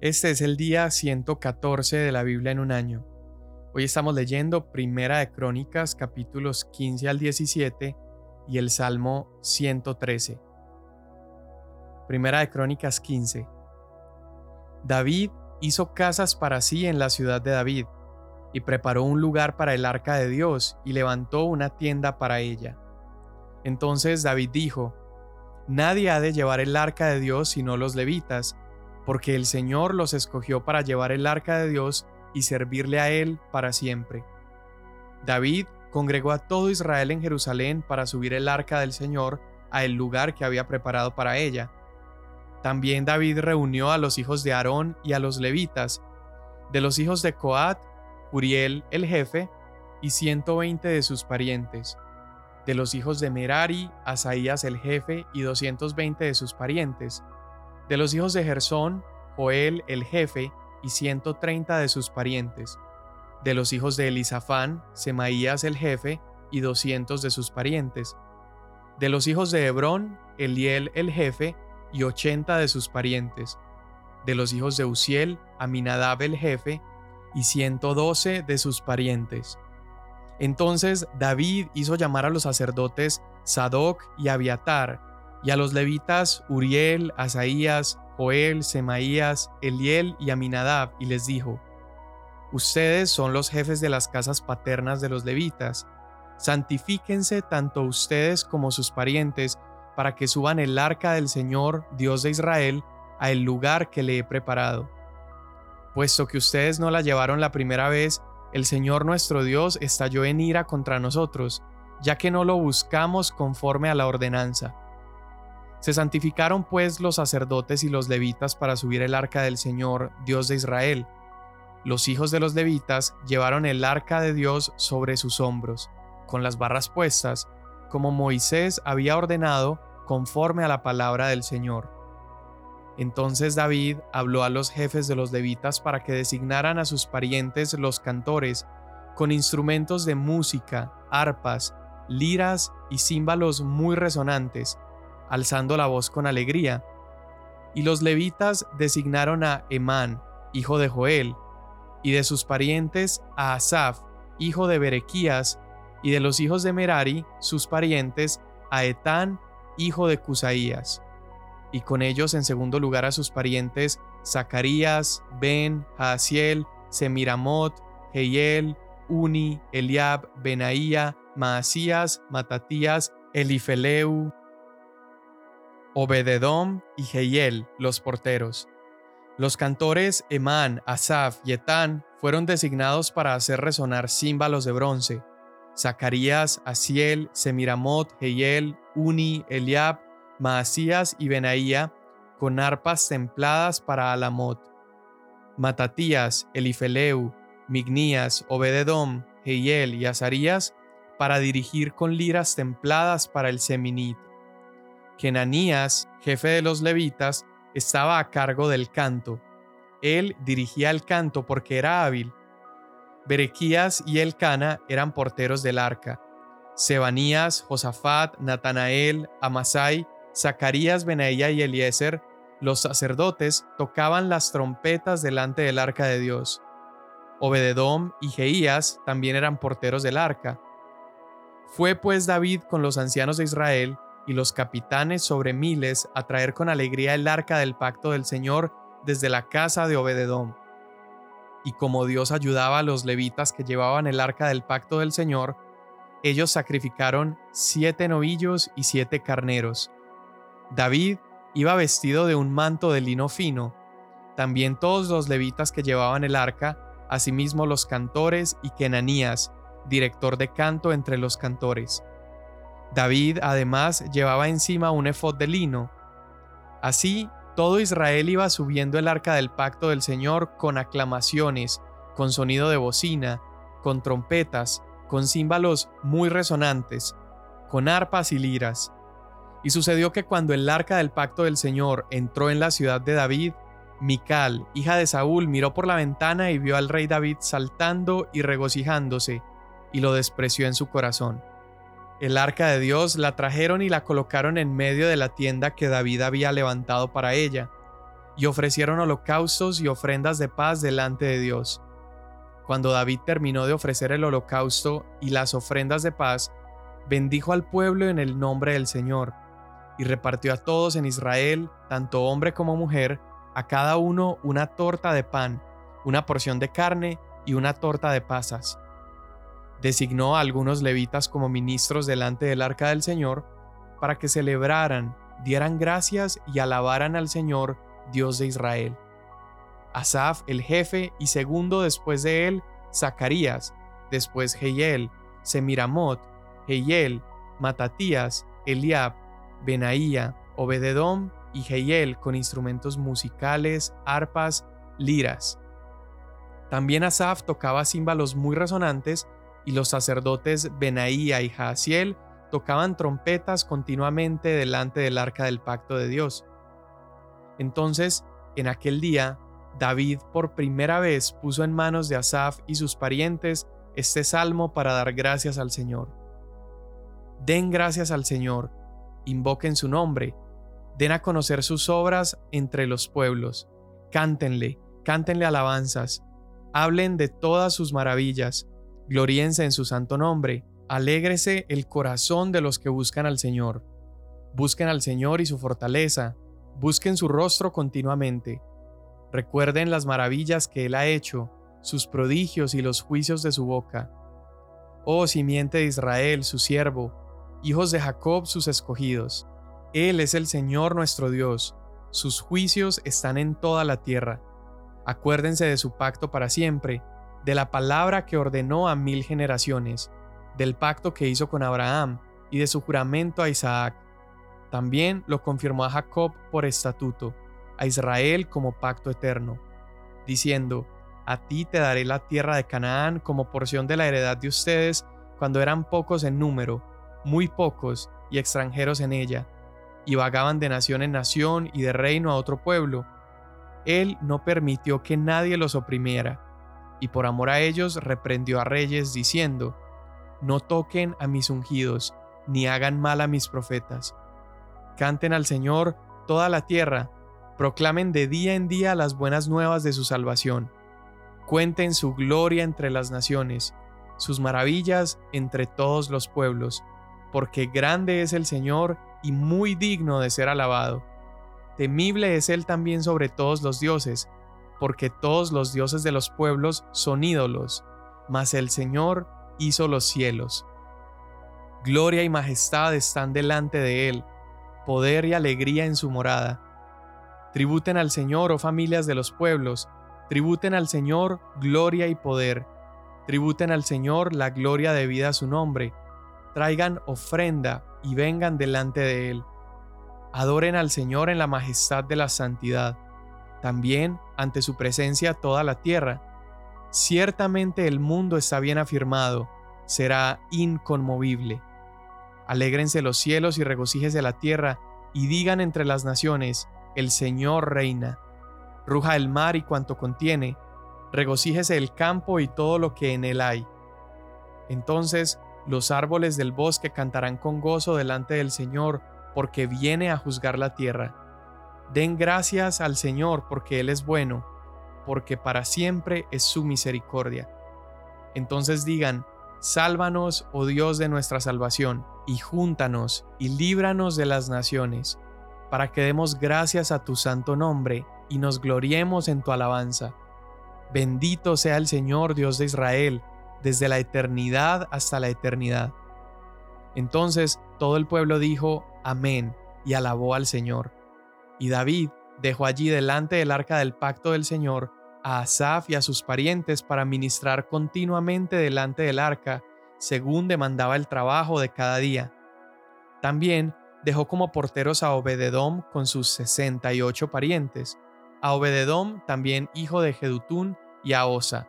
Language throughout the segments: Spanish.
Este es el día 114 de la Biblia en un año. Hoy estamos leyendo Primera de Crónicas capítulos 15 al 17 y el Salmo 113. Primera de Crónicas 15. David hizo casas para sí en la ciudad de David y preparó un lugar para el arca de Dios y levantó una tienda para ella. Entonces David dijo, Nadie ha de llevar el arca de Dios sino los levitas, porque el Señor los escogió para llevar el arca de Dios y servirle a Él para siempre. David congregó a todo Israel en Jerusalén para subir el arca del Señor a el lugar que había preparado para ella. También David reunió a los hijos de Aarón y a los levitas, de los hijos de Coat, Uriel el jefe, y ciento veinte de sus parientes, de los hijos de Merari, Asaías el jefe y doscientos veinte de sus parientes, de los hijos de Gersón, Joel el jefe y ciento treinta de sus parientes. De los hijos de Elisafán, Semaías el jefe y doscientos de sus parientes. De los hijos de Hebrón, Eliel el jefe y ochenta de sus parientes. De los hijos de Uziel, Aminadab el jefe y ciento doce de sus parientes. Entonces David hizo llamar a los sacerdotes Sadoc y Abiatar, y a los levitas Uriel, Asaías, Joel, Semaías, Eliel y Aminadab, y les dijo, Ustedes son los jefes de las casas paternas de los levitas, santifíquense tanto ustedes como sus parientes, para que suban el arca del Señor, Dios de Israel, a el lugar que le he preparado. Puesto que ustedes no la llevaron la primera vez, el Señor nuestro Dios estalló en ira contra nosotros, ya que no lo buscamos conforme a la ordenanza. Se santificaron pues los sacerdotes y los levitas para subir el arca del Señor, Dios de Israel. Los hijos de los levitas llevaron el arca de Dios sobre sus hombros, con las barras puestas, como Moisés había ordenado conforme a la palabra del Señor. Entonces David habló a los jefes de los levitas para que designaran a sus parientes los cantores, con instrumentos de música, arpas, liras y címbalos muy resonantes, alzando la voz con alegría. Y los levitas designaron a Emán, hijo de Joel, y de sus parientes a Asaf, hijo de Berequías, y de los hijos de Merari, sus parientes, a Etán, hijo de Cusaías. Y con ellos en segundo lugar a sus parientes Zacarías, Ben, Jaasiel, Semiramot, Heiel, Uni, Eliab, Benaía, Maasías, Matatías, Elifeleu, Obededom y Jehiel, los porteros. Los cantores Emán, Asaf y Etán fueron designados para hacer resonar címbalos de bronce. Zacarías, Asiel, Semiramot, Jehiel, Uni, Eliab, Maasías y Benaía con arpas templadas para Alamot. Matatías, Elifeleu, Mignías, Obededom, Jehiel y Azarías para dirigir con liras templadas para el Seminit. Kenanías, jefe de los levitas, estaba a cargo del canto. Él dirigía el canto porque era hábil. Berequías y Elcana eran porteros del arca. Sebanías, Josafat, Natanael, Amasai, Zacarías, Benaía y Eliezer, los sacerdotes, tocaban las trompetas delante del arca de Dios. Obededom y Jeías también eran porteros del arca. Fue pues David con los ancianos de Israel y los capitanes sobre miles a traer con alegría el arca del pacto del Señor desde la casa de Obededom. Y como Dios ayudaba a los levitas que llevaban el arca del pacto del Señor, ellos sacrificaron siete novillos y siete carneros. David iba vestido de un manto de lino fino, también todos los levitas que llevaban el arca, asimismo los cantores y Kenanías, director de canto entre los cantores. David además llevaba encima un efod de lino. Así, todo Israel iba subiendo el arca del pacto del Señor con aclamaciones, con sonido de bocina, con trompetas, con címbalos muy resonantes, con arpas y liras. Y sucedió que cuando el arca del pacto del Señor entró en la ciudad de David, Mical, hija de Saúl, miró por la ventana y vio al rey David saltando y regocijándose, y lo despreció en su corazón. El arca de Dios la trajeron y la colocaron en medio de la tienda que David había levantado para ella. y ofrecieron holocaustos y ofrendas de paz delante de Dios. Cuando David terminó de ofrecer el holocausto y las ofrendas de paz, bendijo al pueblo en el nombre del Señor, y repartió a todos en Israel, tanto hombre como mujer, a cada uno una torta de pan, una porción de carne y una torta de pasas. Designó a algunos levitas como ministros delante del arca del Señor, para que celebraran, dieran gracias y alabaran al Señor, Dios de Israel. Asaf, el jefe, y segundo después de él, Zacarías, después Jehiel, Semiramot, Jehiel, Matatías, Eliab, Benaía, Obededom y Jehiel con instrumentos musicales, arpas, liras. También Asaf tocaba címbalos muy resonantes y los sacerdotes Benaía y Jaasiel tocaban trompetas continuamente delante del arca del pacto de Dios. Entonces, en aquel día, David por primera vez puso en manos de Asaf y sus parientes este salmo para dar gracias al Señor. Den gracias al Señor, invoquen su nombre, den a conocer sus obras entre los pueblos, cántenle, cántenle alabanzas, hablen de todas sus maravillas, gloríense en su santo nombre, alégrese el corazón de los que buscan al Señor. Busquen al Señor y su fortaleza, busquen su rostro continuamente. Recuerden las maravillas que Él ha hecho, sus prodigios y los juicios de su boca. Oh simiente de Israel, su siervo, hijos de Jacob sus escogidos. Él es el Señor nuestro Dios, sus juicios están en toda la tierra. Acuérdense de su pacto para siempre, de la palabra que ordenó a mil generaciones, del pacto que hizo con Abraham y de su juramento a Isaac. También lo confirmó a Jacob por estatuto, a Israel como pacto eterno, diciendo, A ti te daré la tierra de Canaán como porción de la heredad de ustedes cuando eran pocos en número, muy pocos y extranjeros en ella, y vagaban de nación en nación y de reino a otro pueblo. Él no permitió que nadie los oprimiera, y por amor a ellos reprendió a reyes, diciendo, No toquen a mis ungidos, ni hagan mal a mis profetas. Canten al Señor toda la tierra, proclamen de día en día las buenas nuevas de su salvación. Cuenten su gloria entre las naciones, sus maravillas entre todos los pueblos porque grande es el Señor y muy digno de ser alabado. Temible es Él también sobre todos los dioses, porque todos los dioses de los pueblos son ídolos, mas el Señor hizo los cielos. Gloria y majestad están delante de Él, poder y alegría en su morada. Tributen al Señor, oh familias de los pueblos, tributen al Señor gloria y poder, tributen al Señor la gloria debida a su nombre, traigan ofrenda y vengan delante de Él. Adoren al Señor en la majestad de la santidad, también ante su presencia toda la tierra. Ciertamente el mundo está bien afirmado, será inconmovible. Alégrense los cielos y regocíjese la tierra, y digan entre las naciones, el Señor reina. Ruja el mar y cuanto contiene, regocíjese el campo y todo lo que en él hay. Entonces los árboles del bosque cantarán con gozo delante del Señor, porque viene a juzgar la tierra. Den gracias al Señor, porque Él es bueno, porque para siempre es su misericordia. Entonces digan, Sálvanos, oh Dios de nuestra salvación, y júntanos, y líbranos de las naciones, para que demos gracias a tu santo nombre, y nos gloriemos en tu alabanza. Bendito sea el Señor Dios de Israel, desde la eternidad hasta la eternidad. Entonces todo el pueblo dijo, Amén, y alabó al Señor. Y David dejó allí delante del arca del pacto del Señor a Asaf y a sus parientes para ministrar continuamente delante del arca, según demandaba el trabajo de cada día. También dejó como porteros a Obededom con sus sesenta y ocho parientes, a Obededom también hijo de Jedutún y a Osa,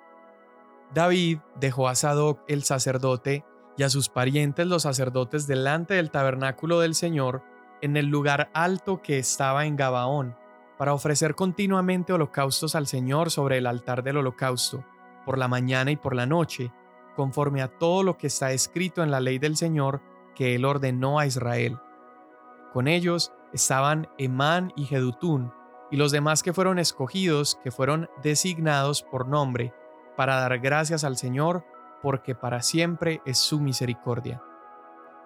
David dejó a Sadoc el sacerdote y a sus parientes los sacerdotes delante del tabernáculo del Señor en el lugar alto que estaba en Gabaón, para ofrecer continuamente holocaustos al Señor sobre el altar del holocausto, por la mañana y por la noche, conforme a todo lo que está escrito en la ley del Señor que él ordenó a Israel. Con ellos estaban Emán y Jedutún, y los demás que fueron escogidos, que fueron designados por nombre, para dar gracias al Señor, porque para siempre es su misericordia.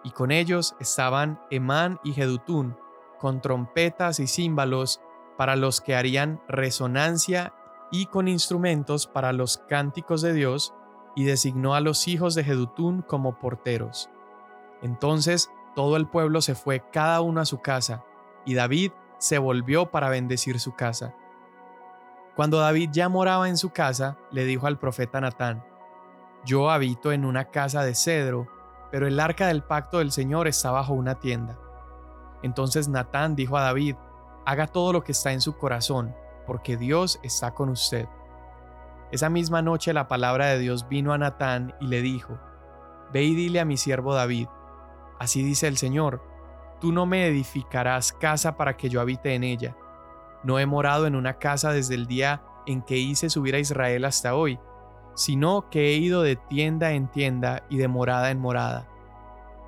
Y con ellos estaban Emán y Jedutún, con trompetas y címbalos para los que harían resonancia y con instrumentos para los cánticos de Dios, y designó a los hijos de Jedutún como porteros. Entonces todo el pueblo se fue cada uno a su casa, y David se volvió para bendecir su casa. Cuando David ya moraba en su casa, le dijo al profeta Natán, Yo habito en una casa de cedro, pero el arca del pacto del Señor está bajo una tienda. Entonces Natán dijo a David, Haga todo lo que está en su corazón, porque Dios está con usted. Esa misma noche la palabra de Dios vino a Natán y le dijo, Ve y dile a mi siervo David, así dice el Señor, tú no me edificarás casa para que yo habite en ella. No he morado en una casa desde el día en que hice subir a Israel hasta hoy, sino que he ido de tienda en tienda y de morada en morada.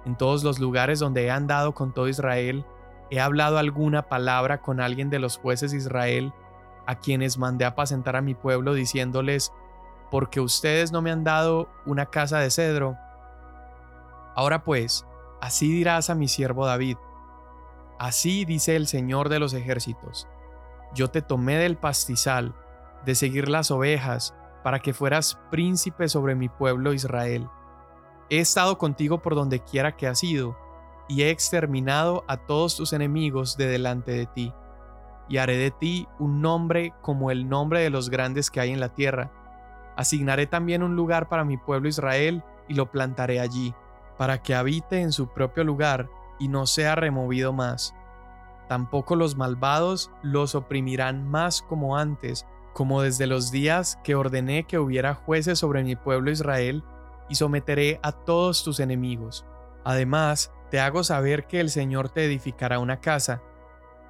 En todos los lugares donde he andado con todo Israel, he hablado alguna palabra con alguien de los jueces de Israel, a quienes mandé apacentar a mi pueblo diciéndoles, porque ustedes no me han dado una casa de cedro. Ahora pues, así dirás a mi siervo David, Así dice el Señor de los ejércitos, yo te tomé del pastizal, de seguir las ovejas, para que fueras príncipe sobre mi pueblo Israel. He estado contigo por donde quiera que has ido, y he exterminado a todos tus enemigos de delante de ti, y haré de ti un nombre como el nombre de los grandes que hay en la tierra. Asignaré también un lugar para mi pueblo Israel, y lo plantaré allí, para que habite en su propio lugar, y no sea removido más. Tampoco los malvados los oprimirán más como antes, como desde los días que ordené que hubiera jueces sobre mi pueblo Israel, y someteré a todos tus enemigos. Además, te hago saber que el Señor te edificará una casa,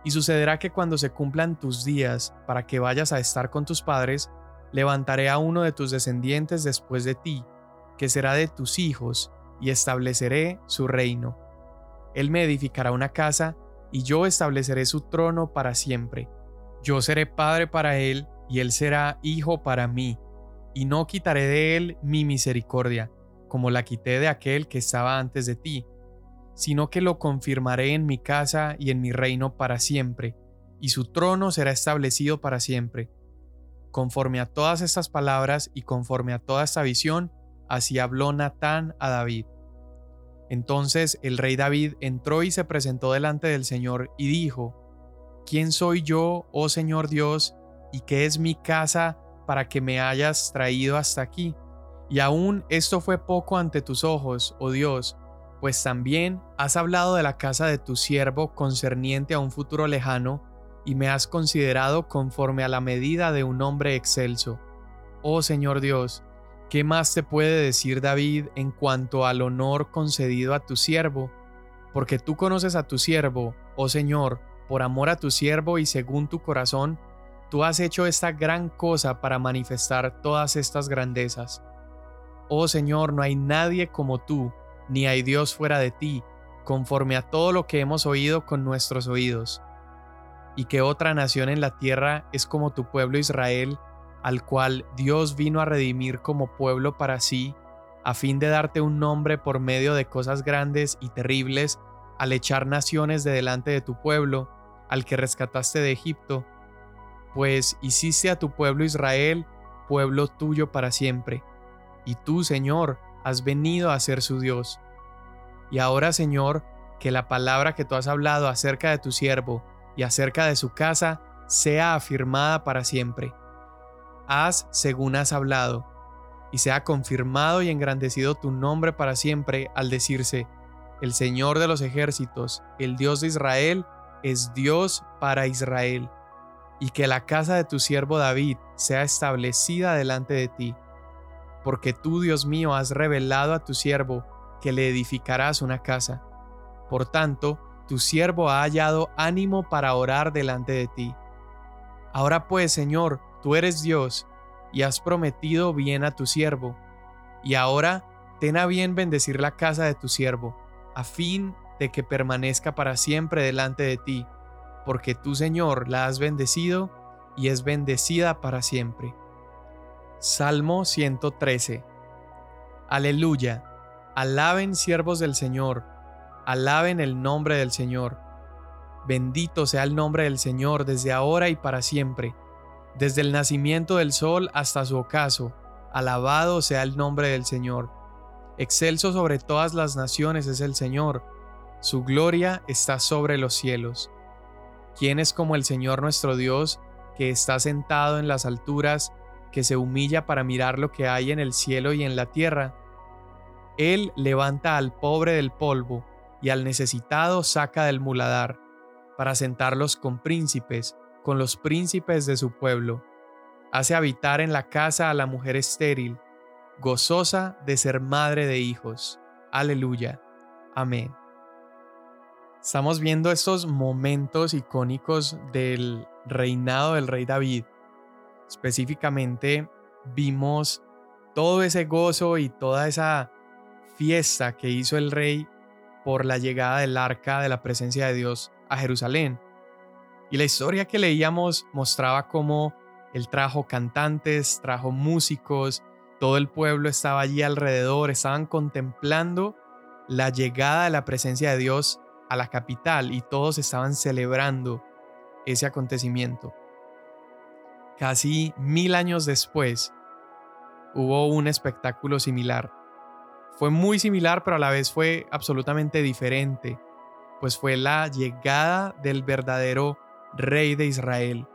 y sucederá que cuando se cumplan tus días para que vayas a estar con tus padres, levantaré a uno de tus descendientes después de ti, que será de tus hijos, y estableceré su reino él me edificará una casa, y yo estableceré su trono para siempre. Yo seré padre para él, y él será hijo para mí, y no quitaré de él mi misericordia, como la quité de aquel que estaba antes de ti, sino que lo confirmaré en mi casa y en mi reino para siempre, y su trono será establecido para siempre. Conforme a todas estas palabras y conforme a toda esta visión, así habló Natán a David. Entonces el rey David entró y se presentó delante del Señor y dijo, ¿Quién soy yo, oh Señor Dios, y qué es mi casa para que me hayas traído hasta aquí? Y aún esto fue poco ante tus ojos, oh Dios, pues también has hablado de la casa de tu siervo concerniente a un futuro lejano, y me has considerado conforme a la medida de un hombre excelso. Oh Señor Dios, ¿Qué más te puede decir David en cuanto al honor concedido a tu siervo? Porque tú conoces a tu siervo, oh Señor, por amor a tu siervo y según tu corazón, tú has hecho esta gran cosa para manifestar todas estas grandezas. Oh Señor, no hay nadie como tú, ni hay Dios fuera de ti, conforme a todo lo que hemos oído con nuestros oídos. Y que otra nación en la tierra es como tu pueblo Israel, al cual Dios vino a redimir como pueblo para sí, a fin de darte un nombre por medio de cosas grandes y terribles, al echar naciones de delante de tu pueblo, al que rescataste de Egipto, pues hiciste a tu pueblo Israel pueblo tuyo para siempre, y tú, Señor, has venido a ser su Dios. Y ahora, Señor, que la palabra que tú has hablado acerca de tu siervo y acerca de su casa sea afirmada para siempre haz según has hablado, y sea confirmado y engrandecido tu nombre para siempre al decirse, el Señor de los ejércitos, el Dios de Israel, es Dios para Israel, y que la casa de tu siervo David sea establecida delante de ti, porque tú, Dios mío, has revelado a tu siervo que le edificarás una casa. Por tanto, tu siervo ha hallado ánimo para orar delante de ti. Ahora pues, Señor, tú eres Dios y has prometido bien a tu siervo. Y ahora ten a bien bendecir la casa de tu siervo, a fin de que permanezca para siempre delante de ti. Porque tú, Señor, la has bendecido y es bendecida para siempre. Salmo 113. Aleluya. Alaben siervos del Señor. Alaben el nombre del Señor. Bendito sea el nombre del Señor desde ahora y para siempre. Desde el nacimiento del sol hasta su ocaso. Alabado sea el nombre del Señor. Excelso sobre todas las naciones es el Señor. Su gloria está sobre los cielos. ¿Quién es como el Señor nuestro Dios, que está sentado en las alturas, que se humilla para mirar lo que hay en el cielo y en la tierra? Él levanta al pobre del polvo y al necesitado saca del muladar, para sentarlos con príncipes, con los príncipes de su pueblo. Hace habitar en la casa a la mujer estéril, gozosa de ser madre de hijos. Aleluya. Amén. Estamos viendo estos momentos icónicos del reinado del rey David. Específicamente vimos todo ese gozo y toda esa fiesta que hizo el rey por la llegada del arca de la presencia de Dios a Jerusalén. Y la historia que leíamos mostraba cómo él trajo cantantes, trajo músicos, todo el pueblo estaba allí alrededor, estaban contemplando la llegada de la presencia de Dios la capital y todos estaban celebrando ese acontecimiento. Casi mil años después hubo un espectáculo similar. Fue muy similar, pero a la vez fue absolutamente diferente, pues fue la llegada del verdadero rey de Israel.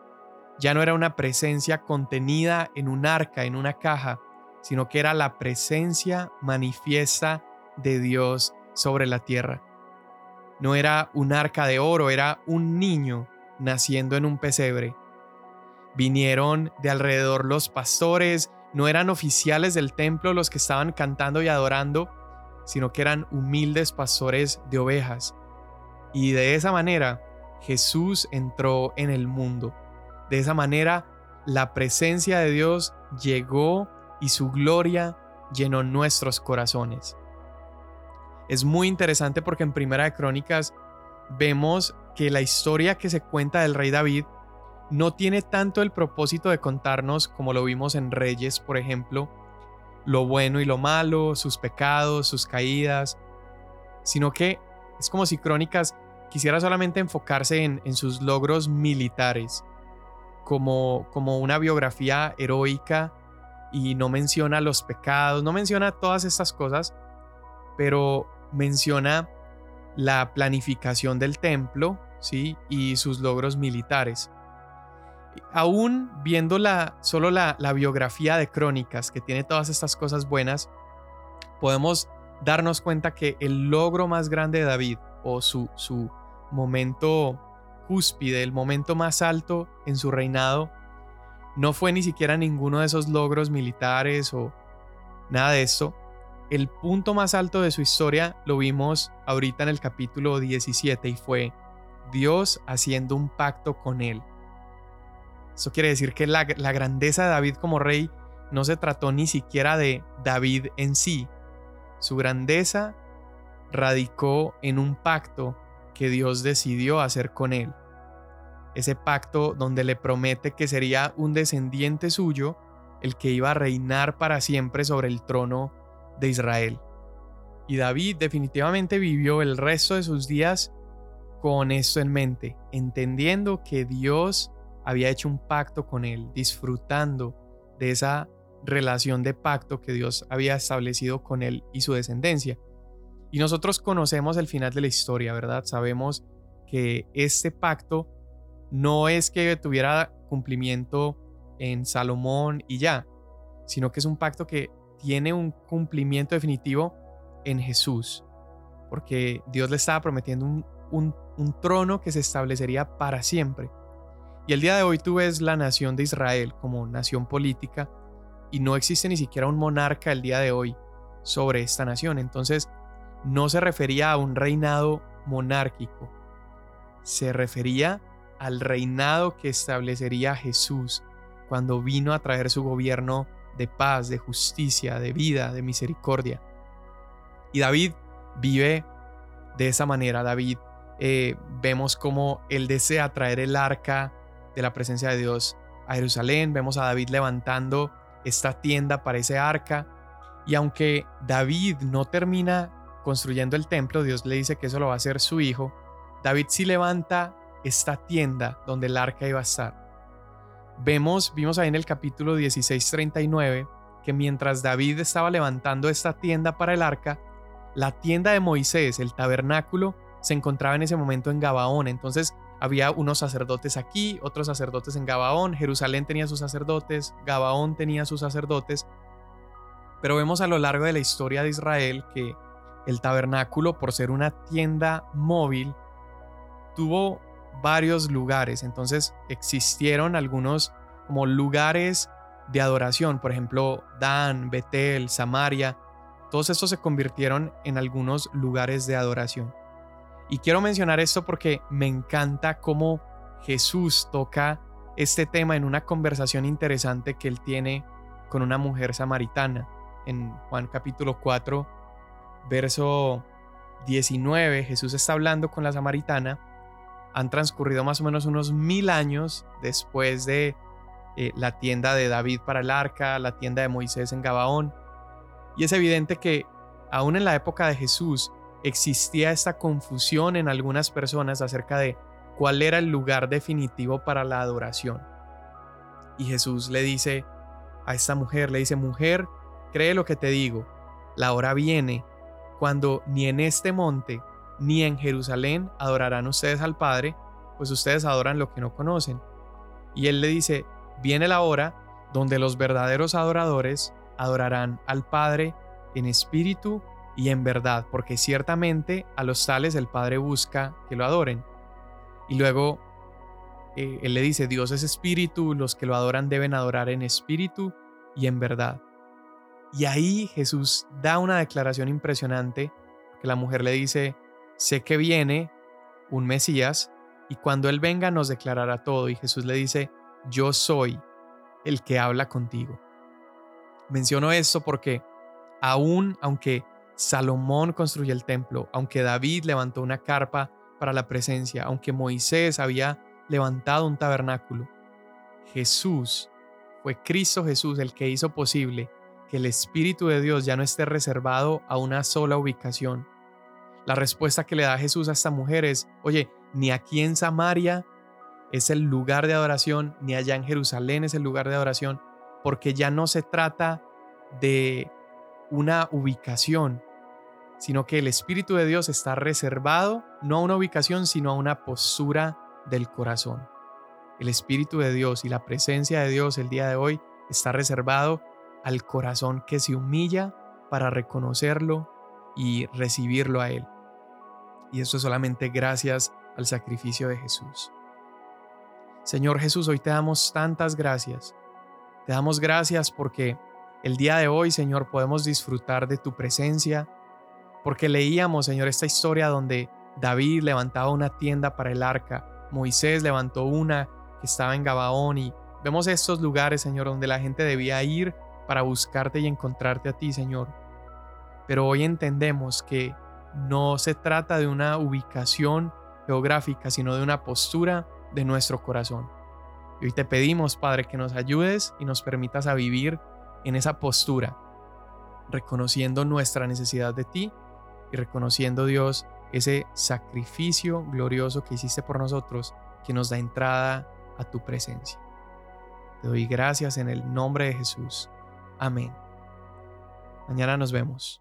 Ya no era una presencia contenida en un arca, en una caja, sino que era la presencia manifiesta de Dios sobre la tierra. No era un arca de oro, era un niño naciendo en un pesebre. Vinieron de alrededor los pastores, no eran oficiales del templo los que estaban cantando y adorando, sino que eran humildes pastores de ovejas. Y de esa manera Jesús entró en el mundo. De esa manera la presencia de Dios llegó y su gloria llenó nuestros corazones es muy interesante porque en Primera de Crónicas vemos que la historia que se cuenta del rey David no tiene tanto el propósito de contarnos, como lo vimos en Reyes, por ejemplo, lo bueno y lo malo, sus pecados, sus caídas, sino que es como si Crónicas quisiera solamente enfocarse en, sus logros militares, como, como una biografía heroica y no menciona los pecados, no menciona todas estas cosas, pero menciona la planificación del templo ¿sí? y sus logros militares. Aún viendo la, solo la, biografía de Crónicas, que tiene todas estas cosas buenas, podemos darnos cuenta que el logro más grande de David, o su, su momento cúspide, el momento más alto en su reinado, no fue ni siquiera ninguno de esos logros militares o nada de esto, el punto más alto de su historia lo vimos ahorita en el capítulo 17 y fue Dios haciendo un pacto con él. Eso quiere decir que la, la, grandeza de David como rey no se trató ni siquiera de David en sí. Su grandeza radicó en un pacto que Dios decidió hacer con él. Ese pacto donde le promete que sería un descendiente suyo el que iba a reinar para siempre sobre el trono de Israel. Y David definitivamente vivió el resto de sus días con esto en mente, entendiendo que Dios había hecho un pacto con él, disfrutando de esa relación de pacto que Dios había establecido con él y su descendencia. Y nosotros conocemos el final de la historia, ¿verdad? Sabemos que este pacto no es que tuviera cumplimiento en Salomón y ya, sino que es un pacto que tiene un cumplimiento definitivo en Jesús, porque Dios le estaba prometiendo un, trono que se establecería para siempre. Y el día de hoy tú ves la nación de Israel como nación política y no existe ni siquiera un monarca el día de hoy sobre esta nación. Entonces no se refería a un reinado monárquico, se refería al reinado que establecería Jesús cuando vino a traer su gobierno de paz, de justicia, de vida, de misericordia. Y David vive de esa manera. David eh, vemos cómo él desea traer el arca de la presencia de Dios a Jerusalén. Vemos a David levantando esta tienda para ese arca. Y aunque David no termina construyendo el templo, Dios le dice que eso lo va a hacer su hijo. David sí levanta esta tienda donde el arca iba a estar. Vemos, vimos ahí en el capítulo 16:39 que mientras David estaba levantando esta tienda para el arca, la tienda de Moisés, el tabernáculo, se encontraba en ese momento en Gabaón. Entonces había unos sacerdotes aquí, otros sacerdotes en Gabaón, Jerusalén tenía sus sacerdotes, Gabaón tenía sus sacerdotes. Pero vemos a lo largo de la historia de Israel que el tabernáculo, por ser una tienda móvil, tuvo varios lugares. Entonces existieron algunos como lugares de adoración, por ejemplo, Dan, Betel, Samaria. Todos estos se convirtieron en algunos lugares de adoración. Y quiero mencionar esto porque me encanta cómo Jesús toca este tema en una conversación interesante que él tiene con una mujer samaritana. En Juan capítulo 4, verso 19, Jesús está hablando con la samaritana. Han transcurrido más o menos unos mil años después de eh, la tienda de David para el arca, la tienda de Moisés en Gabaón. Y es evidente que aún en la época de Jesús existía esta confusión en algunas personas acerca de cuál era el lugar definitivo para la adoración. Y Jesús le dice a esta mujer, le dice, mujer, cree lo que te digo, la hora viene cuando ni en este monte ni en Jerusalén adorarán ustedes al Padre, pues ustedes adoran lo que no conocen. Y él le dice, viene la hora donde los verdaderos adoradores adorarán al Padre en espíritu y en verdad, porque ciertamente a los tales el Padre busca que lo adoren. Y luego eh, Él le dice, Dios es espíritu, los que lo adoran deben adorar en espíritu y en verdad. Y ahí Jesús da una declaración impresionante, que la mujer le dice, sé que viene un Mesías, y cuando Él venga nos declarará todo. Y Jesús le dice, yo soy el que habla contigo. Menciono esto porque aún aunque Salomón construyó el templo, aunque David levantó una carpa para la presencia, aunque Moisés había levantado un tabernáculo. Jesús, fue Cristo Jesús el que hizo posible que el Espíritu de Dios ya no esté reservado a una sola ubicación. La respuesta que le da Jesús a esta mujer es, oye, ni aquí en Samaria es el lugar de adoración, ni allá en Jerusalén es el lugar de adoración, porque ya no se trata de una ubicación, sino que el Espíritu de Dios está reservado no a una ubicación, sino a una postura del corazón. El Espíritu de Dios y la presencia de Dios el día de hoy está reservado al corazón que se humilla para reconocerlo y recibirlo a Él. Y eso solamente gracias al sacrificio de Jesús. Señor Jesús, hoy te damos tantas gracias. Te damos gracias porque el día de hoy, Señor, podemos disfrutar de tu presencia, porque leíamos, Señor, esta historia donde David levantaba una tienda para el arca, Moisés levantó una que estaba en Gabaón y vemos estos lugares, Señor, donde la gente debía ir para buscarte y encontrarte a ti, Señor. Pero hoy entendemos que no se trata de una ubicación geográfica, sino de una postura de nuestro corazón. Y hoy te pedimos, Padre, que nos ayudes y nos permitas a vivir en esa postura, reconociendo nuestra necesidad de ti y reconociendo, Dios, ese sacrificio glorioso que hiciste por nosotros, que nos da entrada a tu presencia. Te doy gracias en el nombre de Jesús. Amén. Mañana nos vemos.